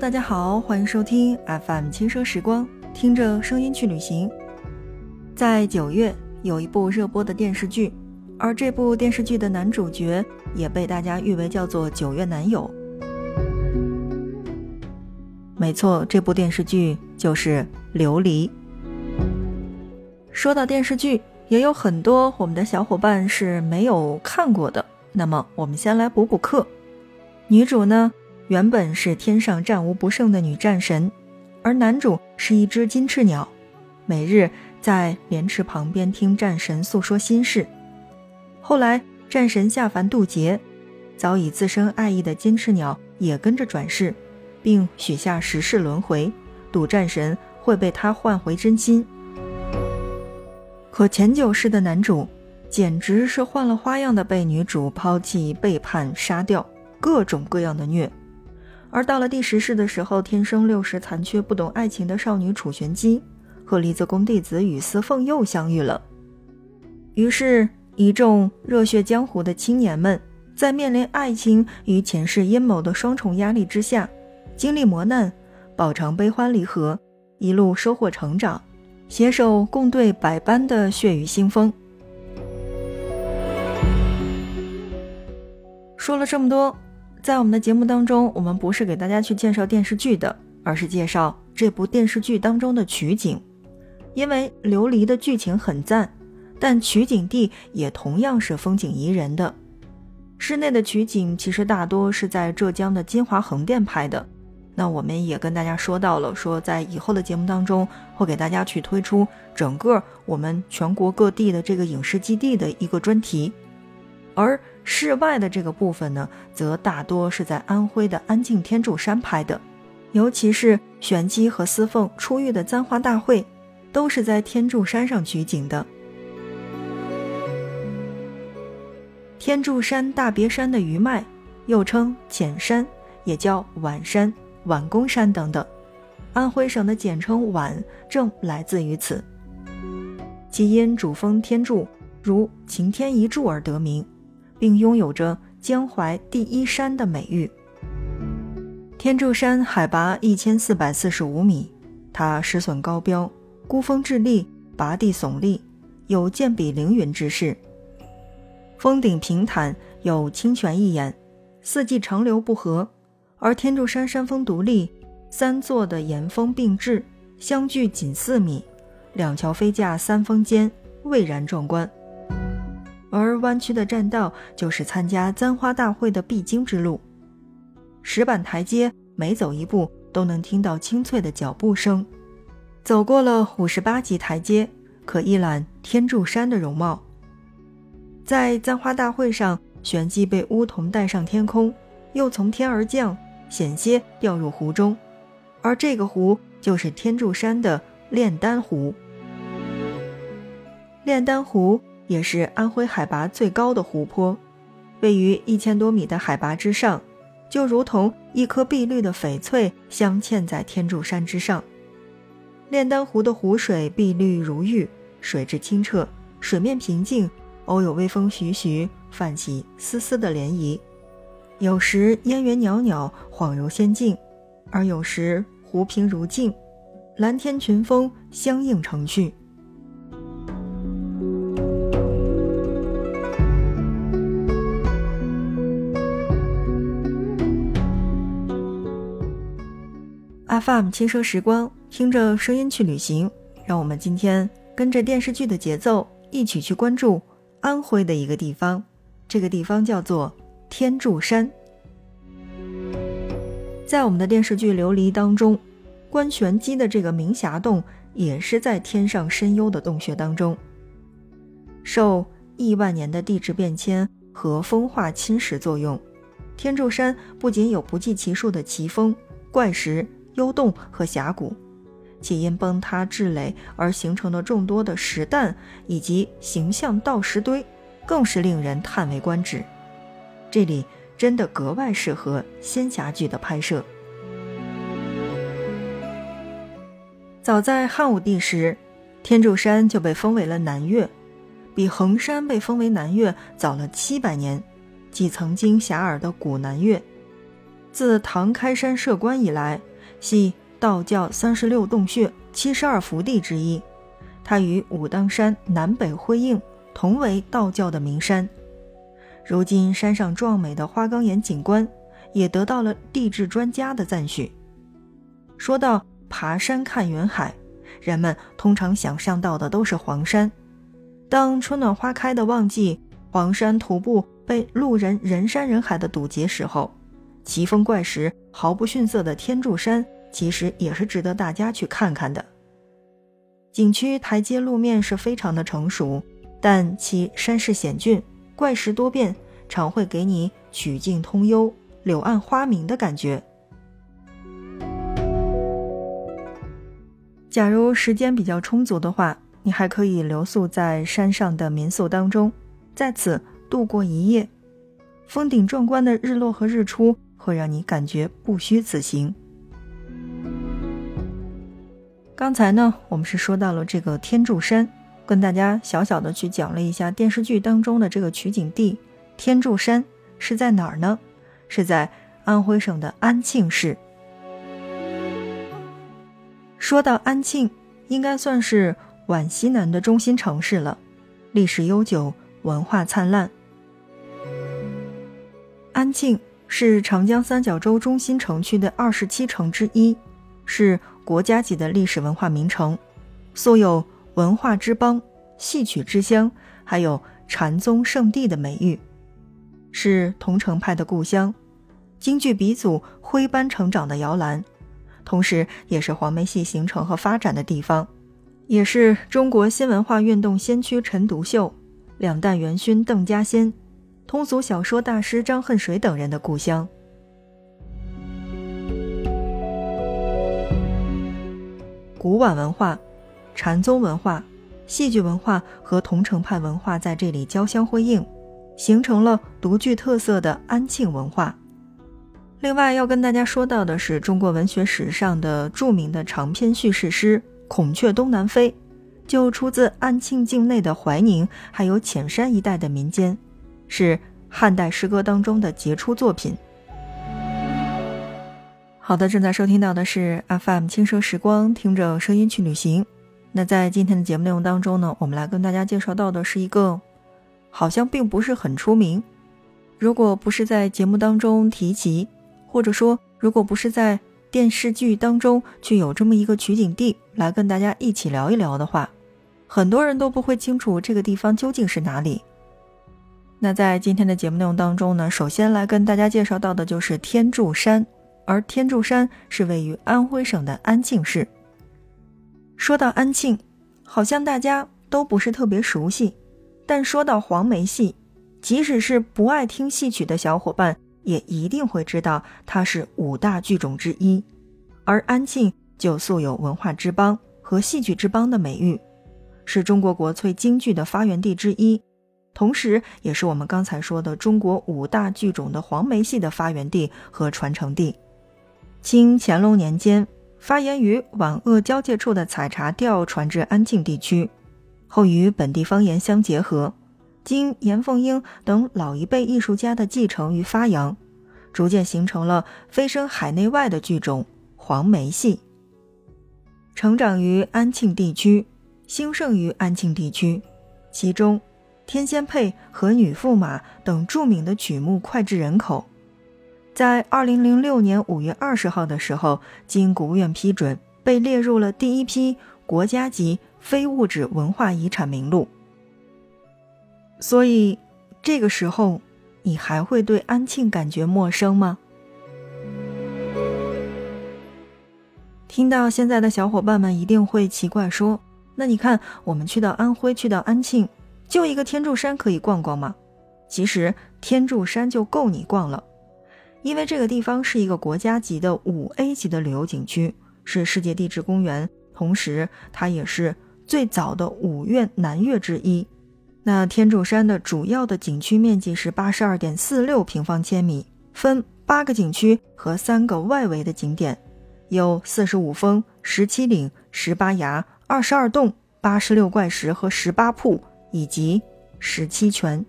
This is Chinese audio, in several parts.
大家好，欢迎收听 FM 轻声时光，听着声音去旅行。在九月有一部热播的电视剧，而这部电视剧的男主角也被大家誉为叫做“九月男友”。没错，这部电视剧就是《琉璃》。说到电视剧，也有很多我们的小伙伴是没有看过的。那么，我们先来补补课。女主呢，原本是天上战无不胜的女战神，而男主是一只金翅鸟，每日在莲池旁边听战神诉说心事。后来，战神下凡渡劫，早已自生爱意的金翅鸟也跟着转世，并许下十世轮回，赌战神会被他换回真心。可前九世的男主，简直是换了花样的被女主抛弃、背叛、杀掉。各种各样的虐，而到了第十世的时候，天生六十残缺、不懂爱情的少女楚玄机和离泽宫弟子羽司凤又相遇了。于是，一众热血江湖的青年们在面临爱情与前世阴谋的双重压力之下，经历磨难，饱尝悲欢离合，一路收获成长，携手共对百般的血雨腥风。说了这么多。在我们的节目当中，我们不是给大家去介绍电视剧的，而是介绍这部电视剧当中的取景。因为《琉璃》的剧情很赞，但取景地也同样是风景宜人的。室内的取景其实大多是在浙江的金华横店拍的。那我们也跟大家说到了，说在以后的节目当中会给大家去推出整个我们全国各地的这个影视基地的一个专题，而。室外的这个部分呢，则大多是在安徽的安庆天柱山拍的，尤其是玄机和司凤出狱的簪花大会，都是在天柱山上取景的。天柱山大别山的余脉，又称浅山，也叫宛山、宛公山等等，安徽省的简称宛，正来自于此。其因主峰天柱如擎天一柱而得名。并拥有着江淮第一山的美誉。天柱山海拔一千四百四十五米，它石笋高标，孤峰峙立，拔地耸立，有剑笔凌云之势。峰顶平坦，有清泉一眼，四季长流不涸。而天柱山山峰独立，三座的岩峰并峙，相距仅四米，两桥飞架三峰间，蔚然壮观。而弯曲的栈道就是参加簪花大会的必经之路，石板台阶每走一步都能听到清脆的脚步声。走过了五十八级台阶，可一览天柱山的容貌。在簪花大会上，玄机被乌童带上天空，又从天而降，险些掉入湖中。而这个湖就是天柱山的炼丹湖。炼丹湖。也是安徽海拔最高的湖泊，位于一千多米的海拔之上，就如同一颗碧绿的翡翠镶嵌在天柱山之上。炼丹湖的湖水碧绿如玉，水质清澈，水面平静，偶有微风徐徐，泛起丝丝的涟漪。有时烟云袅袅，恍如仙境；而有时湖平如镜，蓝天群峰相映成趣。FM 轻声时光，听着声音去旅行。让我们今天跟着电视剧的节奏，一起去关注安徽的一个地方。这个地方叫做天柱山。在我们的电视剧《琉璃》当中，关玄机的这个明霞洞也是在天上深幽的洞穴当中。受亿万年的地质变迁和风化侵蚀作用，天柱山不仅有不计其数的奇峰怪石。幽洞和峡谷，且因崩塌质垒而形成的众多的石蛋以及形象倒石堆，更是令人叹为观止。这里真的格外适合仙侠剧的拍摄。早在汉武帝时，天柱山就被封为了南岳，比衡山被封为南岳早了七百年，即曾经遐迩的古南岳。自唐开山设关以来。系道教三十六洞穴、七十二福地之一。它与武当山南北辉映，同为道教的名山。如今山上壮美的花岗岩景观，也得到了地质专家的赞许。说到爬山看云海，人们通常想象到的都是黄山。当春暖花开的旺季，黄山徒步被路人人山人海的堵截时候，奇峰怪石毫不逊色的天柱山，其实也是值得大家去看看的。景区台阶路面是非常的成熟，但其山势险峻、怪石多变，常会给你曲径通幽、柳暗花明的感觉。假如时间比较充足的话，你还可以留宿在山上的民宿当中，在此度过一夜。峰顶壮观的日落和日出会让你感觉不虚此行。刚才呢，我们是说到了这个天柱山，跟大家小小的去讲了一下电视剧当中的这个取景地天柱山是在哪儿呢？是在安徽省的安庆市。说到安庆，应该算是皖西南的中心城市了，历史悠久，文化灿烂。安庆是长江三角洲中心城区的二十七城之一，是。国家级的历史文化名城，素有“文化之邦”“戏曲之乡”还有“禅宗圣地”的美誉，是桐城派的故乡，京剧鼻祖徽班成长的摇篮，同时也是黄梅戏形成和发展的地方，也是中国新文化运动先驱陈独秀、两弹元勋邓稼先、通俗小说大师张恨水等人的故乡。古婉文化、禅宗文化、戏剧文化和桐城派文化在这里交相辉映，形成了独具特色的安庆文化。另外要跟大家说到的是，中国文学史上的著名的长篇叙事诗《孔雀东南飞》，就出自安庆境内的怀宁还有浅山一带的民间，是汉代诗歌当中的杰出作品。好的，正在收听到的是 FM 轻奢时光，听着声音去旅行。那在今天的节目内容当中呢，我们来跟大家介绍到的是一个好像并不是很出名，如果不是在节目当中提及，或者说如果不是在电视剧当中去有这么一个取景地来跟大家一起聊一聊的话，很多人都不会清楚这个地方究竟是哪里。那在今天的节目内容当中呢，首先来跟大家介绍到的就是天柱山。而天柱山是位于安徽省的安庆市。说到安庆，好像大家都不是特别熟悉，但说到黄梅戏，即使是不爱听戏曲的小伙伴，也一定会知道它是五大剧种之一。而安庆就素有“文化之邦”和“戏曲之邦”的美誉，是中国国粹京剧的发源地之一，同时也是我们刚才说的中国五大剧种的黄梅戏的发源地和传承地。清乾隆年间，发源于皖鄂交界处的采茶调传至安庆地区，后与本地方言相结合，经严凤英等老一辈艺术家的继承与发扬，逐渐形成了飞升海内外的剧种黄梅戏。成长于安庆地区，兴盛于安庆地区，其中《天仙配》和《女驸马》等著名的曲目脍炙人口。在二零零六年五月二十号的时候，经国务院批准，被列入了第一批国家级非物质文化遗产名录。所以，这个时候，你还会对安庆感觉陌生吗？听到现在的小伙伴们一定会奇怪说：“那你看，我们去到安徽，去到安庆，就一个天柱山可以逛逛吗？”其实，天柱山就够你逛了。因为这个地方是一个国家级的五 A 级的旅游景区，是世界地质公园，同时它也是最早的五岳南岳之一。那天柱山的主要的景区面积是八十二点四六平方千米，分八个景区和三个外围的景点，有四十五峰、十七岭、十八崖、二十二洞、八十六怪石和十八瀑，以及十七泉。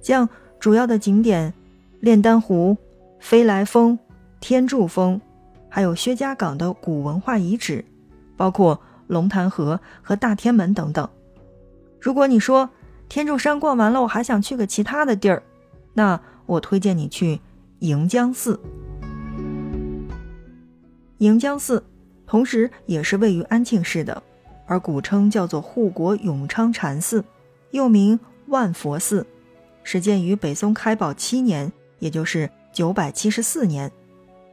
像主要的景点，炼丹湖。飞来峰、天柱峰，还有薛家港的古文化遗址，包括龙潭河和大天门等等。如果你说天柱山逛完了，我还想去个其他的地儿，那我推荐你去迎江寺。迎江寺，同时也是位于安庆市的，而古称叫做护国永昌禅寺，又名万佛寺，始建于北宋开宝七年，也就是九百七十四年。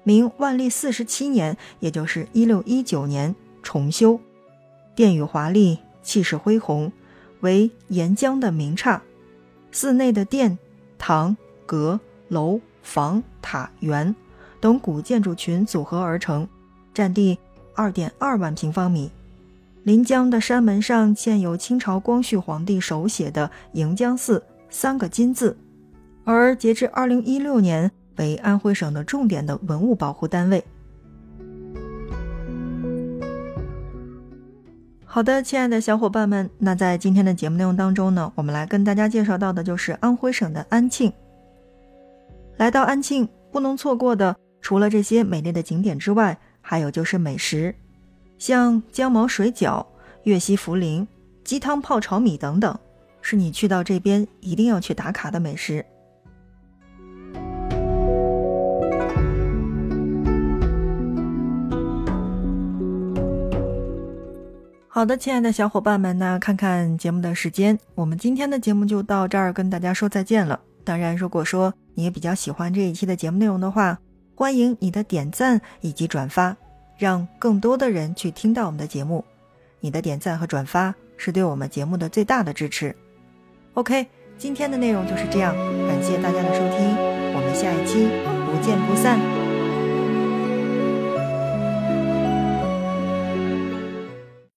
明万历四十七年，也就是一六一九年重修，殿宇华丽，气势恢宏，为沿江的名刹。寺内的殿、堂、阁、楼、房、塔、园等古建筑群组合而成，占地二点二万平方米。临江的山门上建有清朝光绪皇帝手写的“迎江寺”三个金字，而截至二零一六年。为安徽省的重点的文物保护单位。好的，亲爱的小伙伴们，那在今天的节目内容当中呢，我们来跟大家介绍到的就是安徽省的安庆。来到安庆，不能错过的除了这些美丽的景点之外，还有就是美食，像姜毛水饺、粤西茯苓、鸡汤泡炒米等等，是你去到这边一定要去打卡的美食。好的，亲爱的小伙伴们，那看看节目的时间，我们今天的节目就到这儿，跟大家说再见了。当然，如果说你也比较喜欢这一期的节目内容的话，欢迎你的点赞以及转发，让更多的人去听到我们的节目。你的点赞和转发是对我们节目的最大的支持。OK，今天的内容就是这样，感谢大家的收听，我们下一期不见不散。